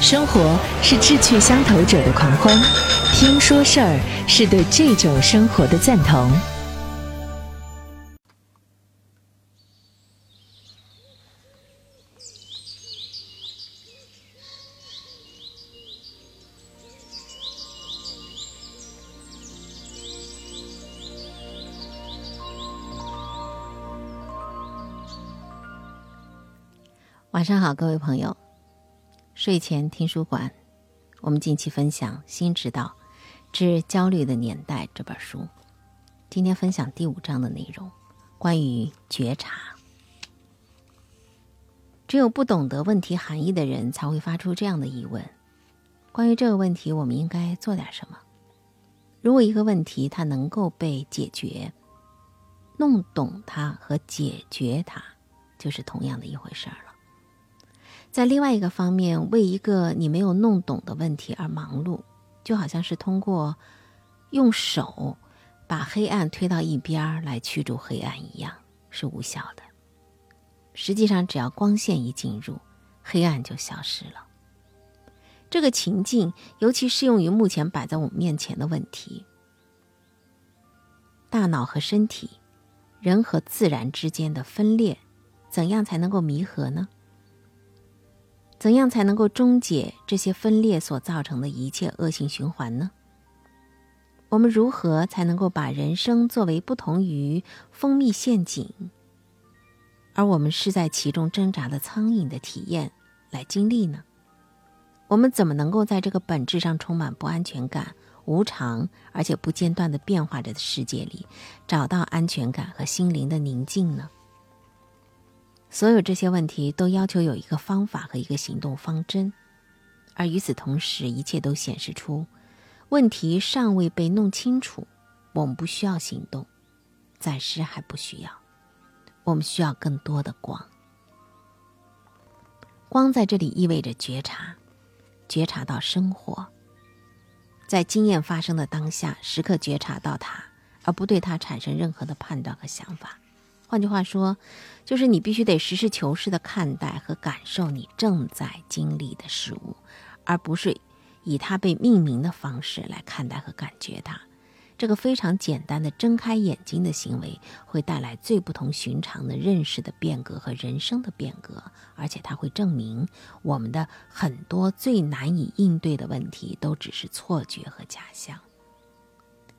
生活是志趣相投者的狂欢，听说事儿是对这种生活的赞同。晚上好，各位朋友。睡前听书馆，我们近期分享《新指导之焦虑的年代》这本书。今天分享第五章的内容，关于觉察。只有不懂得问题含义的人，才会发出这样的疑问：关于这个问题，我们应该做点什么？如果一个问题它能够被解决，弄懂它和解决它，就是同样的一回事儿了。在另外一个方面，为一个你没有弄懂的问题而忙碌，就好像是通过用手把黑暗推到一边来驱逐黑暗一样，是无效的。实际上，只要光线一进入，黑暗就消失了。这个情境尤其适用于目前摆在我们面前的问题：大脑和身体、人和自然之间的分裂，怎样才能够弥合呢？怎样才能够终结这些分裂所造成的一切恶性循环呢？我们如何才能够把人生作为不同于蜂蜜陷阱，而我们是在其中挣扎的苍蝇的体验来经历呢？我们怎么能够在这个本质上充满不安全感、无常而且不间断的变化着的世界里，找到安全感和心灵的宁静呢？所有这些问题都要求有一个方法和一个行动方针，而与此同时，一切都显示出问题尚未被弄清楚。我们不需要行动，暂时还不需要。我们需要更多的光。光在这里意味着觉察，觉察到生活，在经验发生的当下，时刻觉察到它，而不对它产生任何的判断和想法。换句话说，就是你必须得实事求是的看待和感受你正在经历的事物，而不是以它被命名的方式来看待和感觉它。这个非常简单的睁开眼睛的行为，会带来最不同寻常的认识的变革和人生的变革，而且它会证明我们的很多最难以应对的问题都只是错觉和假象。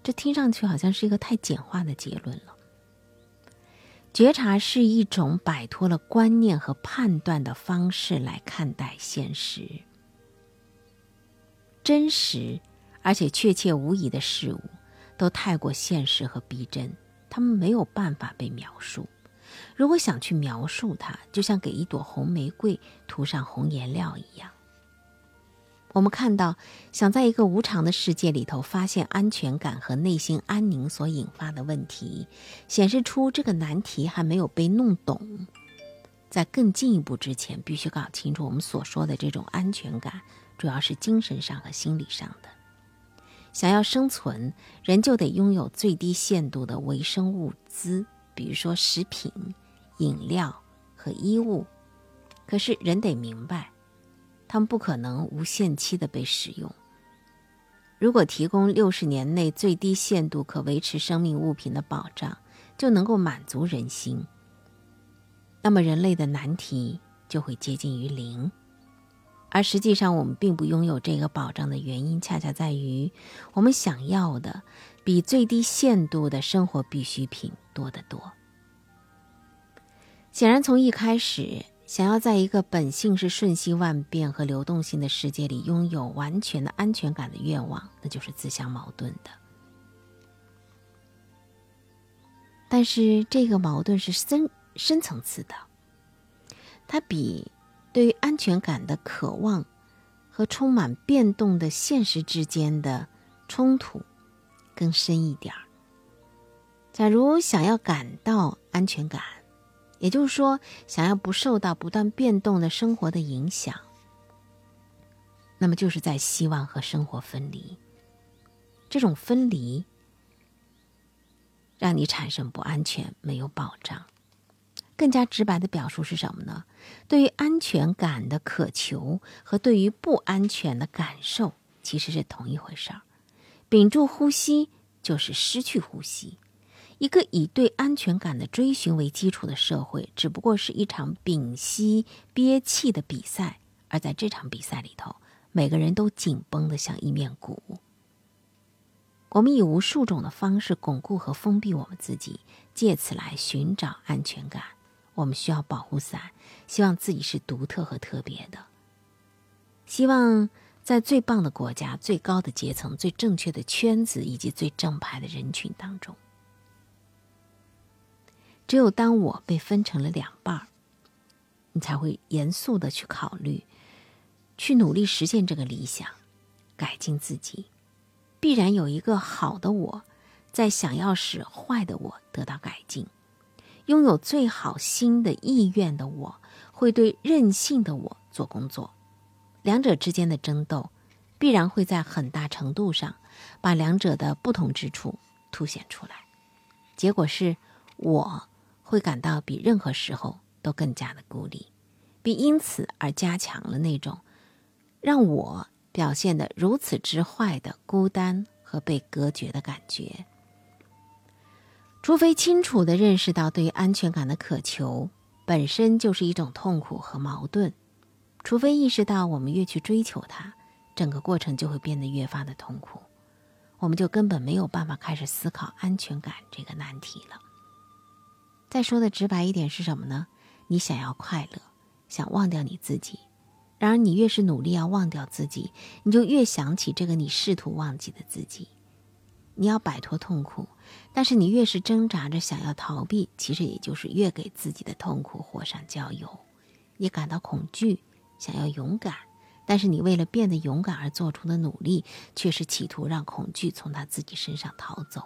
这听上去好像是一个太简化的结论了。觉察是一种摆脱了观念和判断的方式来看待现实。真实而且确切无疑的事物，都太过现实和逼真，他们没有办法被描述。如果想去描述它，就像给一朵红玫瑰涂上红颜料一样。我们看到，想在一个无常的世界里头发现安全感和内心安宁所引发的问题，显示出这个难题还没有被弄懂。在更进一步之前，必须搞清楚我们所说的这种安全感，主要是精神上和心理上的。想要生存，人就得拥有最低限度的维生物资，比如说食品、饮料和衣物。可是人得明白。他们不可能无限期的被使用。如果提供六十年内最低限度可维持生命物品的保障，就能够满足人心，那么人类的难题就会接近于零。而实际上，我们并不拥有这个保障的原因，恰恰在于我们想要的比最低限度的生活必需品多得多。显然，从一开始。想要在一个本性是瞬息万变和流动性的世界里拥有完全的安全感的愿望，那就是自相矛盾的。但是这个矛盾是深深层次的，它比对于安全感的渴望和充满变动的现实之间的冲突更深一点儿。假如想要感到安全感，也就是说，想要不受到不断变动的生活的影响，那么就是在希望和生活分离。这种分离让你产生不安全、没有保障。更加直白的表述是什么呢？对于安全感的渴求和对于不安全的感受其实是同一回事儿。屏住呼吸就是失去呼吸。一个以对安全感的追寻为基础的社会，只不过是一场屏息憋气的比赛。而在这场比赛里头，每个人都紧绷的像一面鼓。我们以无数种的方式巩固和封闭我们自己，借此来寻找安全感。我们需要保护伞，希望自己是独特和特别的，希望在最棒的国家、最高的阶层、最正确的圈子以及最正派的人群当中。只有当我被分成了两半儿，你才会严肃的去考虑，去努力实现这个理想，改进自己。必然有一个好的我，在想要使坏的我得到改进。拥有最好心的意愿的我，会对任性的我做工作。两者之间的争斗，必然会在很大程度上把两者的不同之处凸显出来。结果是我。会感到比任何时候都更加的孤立，并因此而加强了那种让我表现的如此之坏的孤单和被隔绝的感觉。除非清楚的认识到，对于安全感的渴求本身就是一种痛苦和矛盾；除非意识到，我们越去追求它，整个过程就会变得越发的痛苦，我们就根本没有办法开始思考安全感这个难题了。再说的直白一点是什么呢？你想要快乐，想忘掉你自己。然而，你越是努力要忘掉自己，你就越想起这个你试图忘记的自己。你要摆脱痛苦，但是你越是挣扎着想要逃避，其实也就是越给自己的痛苦火上浇油。你感到恐惧，想要勇敢，但是你为了变得勇敢而做出的努力，却是企图让恐惧从他自己身上逃走。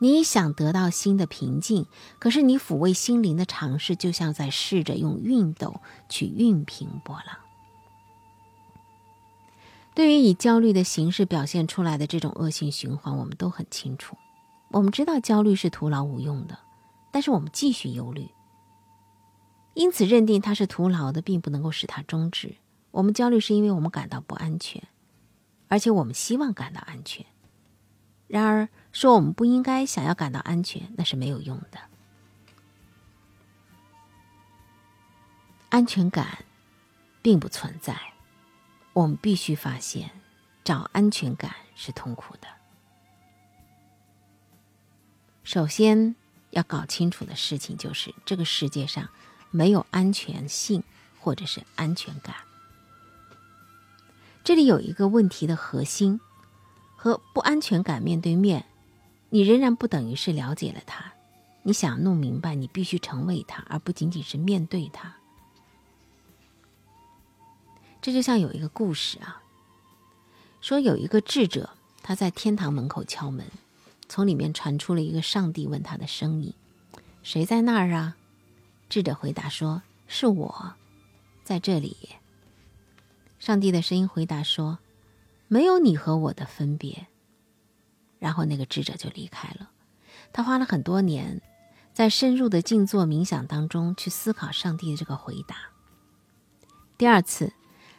你想得到新的平静，可是你抚慰心灵的尝试，就像在试着用熨斗去熨平波浪。对于以焦虑的形式表现出来的这种恶性循环，我们都很清楚。我们知道焦虑是徒劳无用的，但是我们继续忧虑，因此认定它是徒劳的，并不能够使它终止。我们焦虑是因为我们感到不安全，而且我们希望感到安全。然而，说我们不应该想要感到安全，那是没有用的。安全感并不存在，我们必须发现，找安全感是痛苦的。首先要搞清楚的事情就是，这个世界上没有安全性或者是安全感。这里有一个问题的核心。和不安全感面对面，你仍然不等于是了解了他。你想弄明白，你必须成为他，而不仅仅是面对他。这就像有一个故事啊，说有一个智者，他在天堂门口敲门，从里面传出了一个上帝问他的声音：“谁在那儿啊？”智者回答说：“是我，在这里。”上帝的声音回答说。没有你和我的分别。然后那个智者就离开了。他花了很多年，在深入的静坐冥想当中去思考上帝的这个回答。第二次，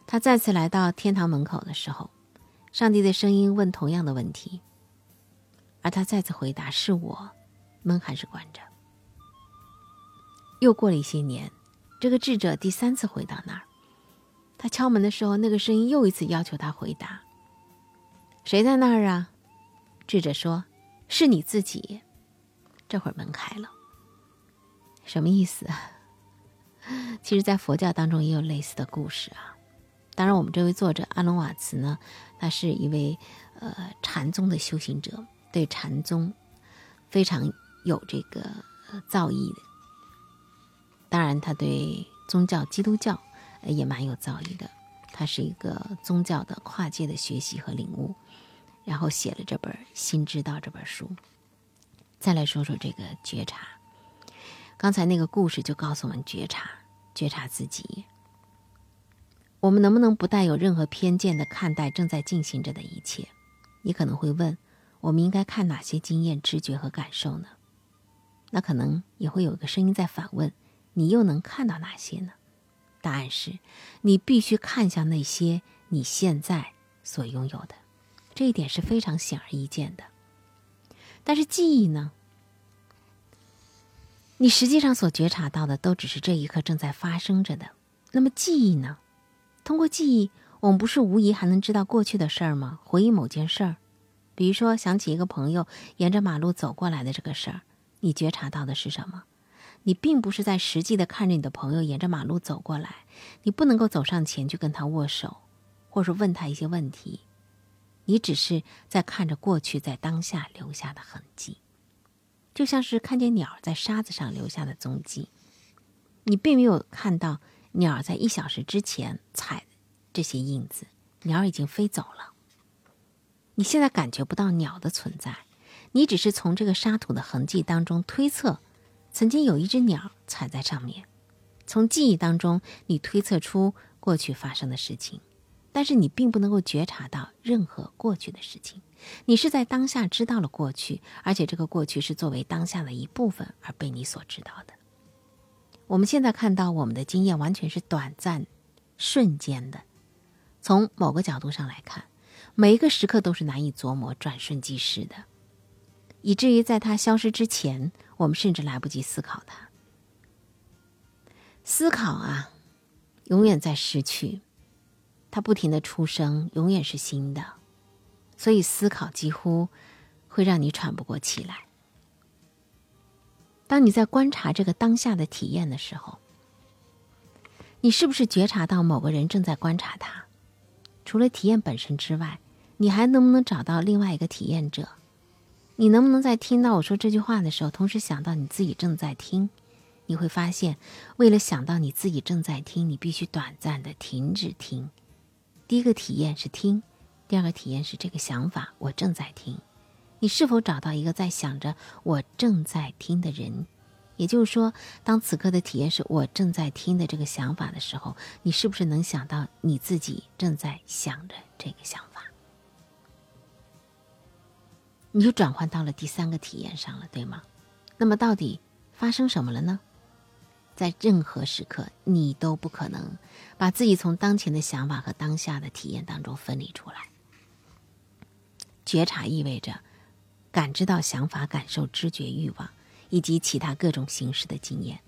他再次来到天堂门口的时候，上帝的声音问同样的问题，而他再次回答：“是我，门还是关着。”又过了一些年，这个智者第三次回到那儿，他敲门的时候，那个声音又一次要求他回答。谁在那儿啊？智者说：“是你自己。”这会儿门开了，什么意思？其实，在佛教当中也有类似的故事啊。当然，我们这位作者阿隆瓦茨呢，他是一位呃禅宗的修行者，对禅宗非常有这个造诣的。当然，他对宗教基督教也蛮有造诣的。他是一个宗教的跨界的学习和领悟。然后写了这本《心知道》这本书。再来说说这个觉察。刚才那个故事就告诉我们觉察，觉察自己。我们能不能不带有任何偏见的看待正在进行着的一切？你可能会问，我们应该看哪些经验、知觉和感受呢？那可能也会有一个声音在反问：你又能看到哪些呢？答案是，你必须看向那些你现在所拥有的，这一点是非常显而易见的。但是记忆呢？你实际上所觉察到的都只是这一刻正在发生着的。那么记忆呢？通过记忆，我们不是无疑还能知道过去的事儿吗？回忆某件事儿，比如说想起一个朋友沿着马路走过来的这个事儿，你觉察到的是什么？你并不是在实际的看着你的朋友沿着马路走过来，你不能够走上前去跟他握手，或者问他一些问题，你只是在看着过去在当下留下的痕迹。就像是看见鸟在沙子上留下的踪迹，你并没有看到鸟在一小时之前踩这些印子，鸟已经飞走了。你现在感觉不到鸟的存在，你只是从这个沙土的痕迹当中推测，曾经有一只鸟踩在上面。从记忆当中，你推测出过去发生的事情。但是你并不能够觉察到任何过去的事情，你是在当下知道了过去，而且这个过去是作为当下的一部分而被你所知道的。我们现在看到我们的经验完全是短暂、瞬间的，从某个角度上来看，每一个时刻都是难以琢磨、转瞬即逝的，以至于在它消失之前，我们甚至来不及思考它。思考啊，永远在失去。它不停的出生，永远是新的，所以思考几乎会让你喘不过气来。当你在观察这个当下的体验的时候，你是不是觉察到某个人正在观察他？除了体验本身之外，你还能不能找到另外一个体验者？你能不能在听到我说这句话的时候，同时想到你自己正在听？你会发现，为了想到你自己正在听，你必须短暂的停止听。第一个体验是听，第二个体验是这个想法，我正在听。你是否找到一个在想着我正在听的人？也就是说，当此刻的体验是我正在听的这个想法的时候，你是不是能想到你自己正在想着这个想法？你就转换到了第三个体验上了，对吗？那么到底发生什么了呢？在任何时刻，你都不可能把自己从当前的想法和当下的体验当中分离出来。觉察意味着感知到想法、感受、知觉、欲望以及其他各种形式的经验。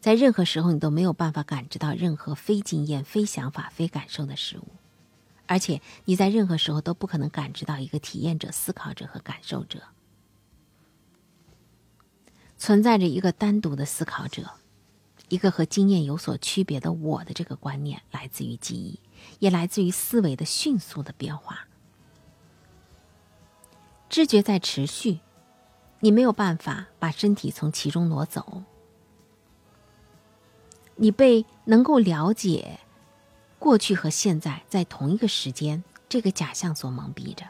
在任何时候，你都没有办法感知到任何非经验、非想法、非感受的事物，而且你在任何时候都不可能感知到一个体验者、思考者和感受者。存在着一个单独的思考者。一个和经验有所区别的我的这个观念，来自于记忆，也来自于思维的迅速的变化。知觉在持续，你没有办法把身体从其中挪走。你被能够了解过去和现在在同一个时间这个假象所蒙蔽着。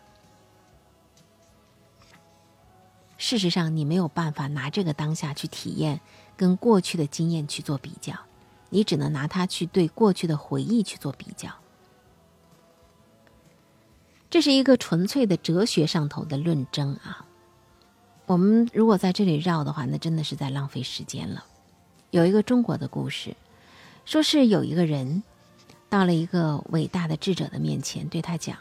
事实上，你没有办法拿这个当下去体验。跟过去的经验去做比较，你只能拿它去对过去的回忆去做比较。这是一个纯粹的哲学上头的论争啊！我们如果在这里绕的话，那真的是在浪费时间了。有一个中国的故事，说是有一个人到了一个伟大的智者的面前，对他讲：“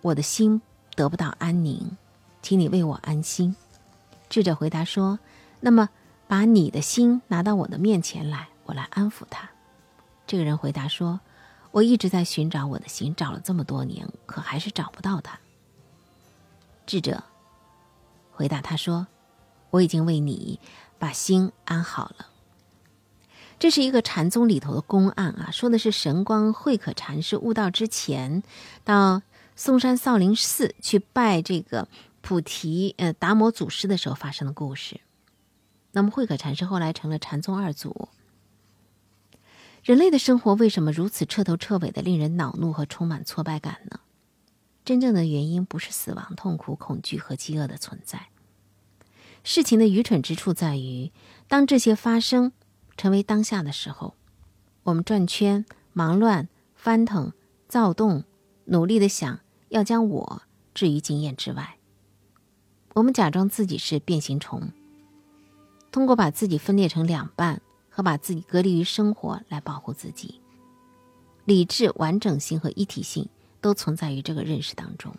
我的心得不到安宁，请你为我安心。”智者回答说：“那么。”把你的心拿到我的面前来，我来安抚他。这个人回答说：“我一直在寻找我的心，找了这么多年，可还是找不到他。”智者回答他说：“我已经为你把心安好了。”这是一个禅宗里头的公案啊，说的是神光慧可禅师悟道之前，到嵩山少林寺去拜这个菩提呃达摩祖师的时候发生的故事。那么，慧可禅师后来成了禅宗二祖。人类的生活为什么如此彻头彻尾的令人恼怒和充满挫败感呢？真正的原因不是死亡、痛苦、恐惧和饥饿的存在。事情的愚蠢之处在于，当这些发生成为当下的时候，我们转圈、忙乱、翻腾、躁动，努力的想要将我置于经验之外。我们假装自己是变形虫。通过把自己分裂成两半和把自己隔离于生活来保护自己。理智、完整性和一体性都存在于这个认识当中。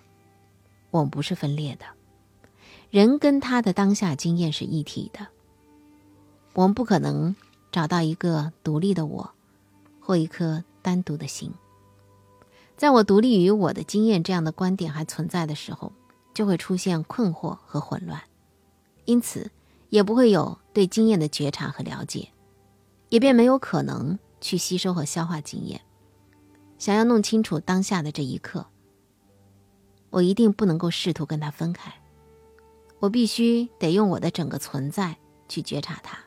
我们不是分裂的，人跟他的当下经验是一体的。我们不可能找到一个独立的我，或一颗单独的心。在我独立于我的经验这样的观点还存在的时候，就会出现困惑和混乱，因此也不会有对经验的觉察和了解，也便没有可能去吸收和消化经验。想要弄清楚当下的这一刻，我一定不能够试图跟他分开，我必须得用我的整个存在去觉察他。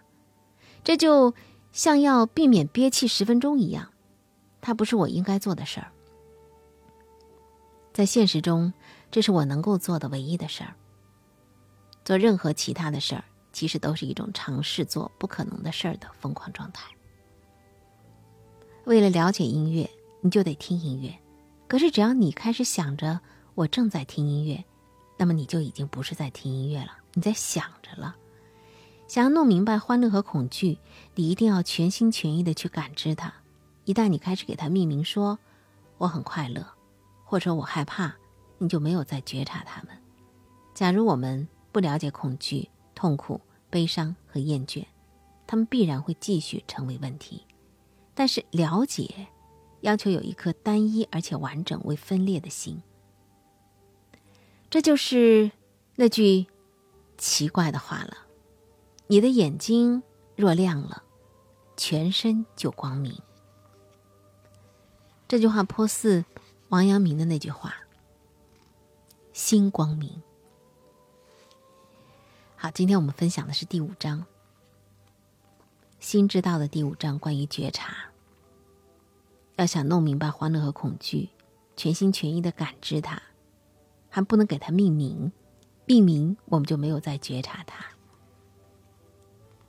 这就像要避免憋气十分钟一样，它不是我应该做的事儿。在现实中，这是我能够做的唯一的事儿。做任何其他的事儿，其实都是一种尝试做不可能的事儿的疯狂状态。为了了解音乐。你就得听音乐，可是只要你开始想着我正在听音乐，那么你就已经不是在听音乐了，你在想着了。想要弄明白欢乐和恐惧，你一定要全心全意的去感知它。一旦你开始给它命名，说我很快乐，或者我害怕，你就没有再觉察它们。假如我们不了解恐惧、痛苦、悲伤和厌倦，他们必然会继续成为问题。但是了解。要求有一颗单一而且完整、未分裂的心，这就是那句奇怪的话了：“你的眼睛若亮了，全身就光明。”这句话颇似王阳明的那句话：“心光明。”好，今天我们分享的是第五章，《心之道》的第五章，关于觉察。要想弄明白欢乐和恐惧，全心全意的感知它，还不能给它命名。命名，我们就没有再觉察它。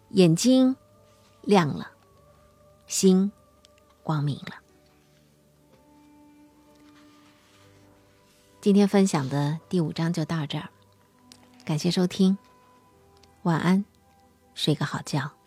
眼睛亮了，心光明了。今天分享的第五章就到这儿，感谢收听，晚安，睡个好觉。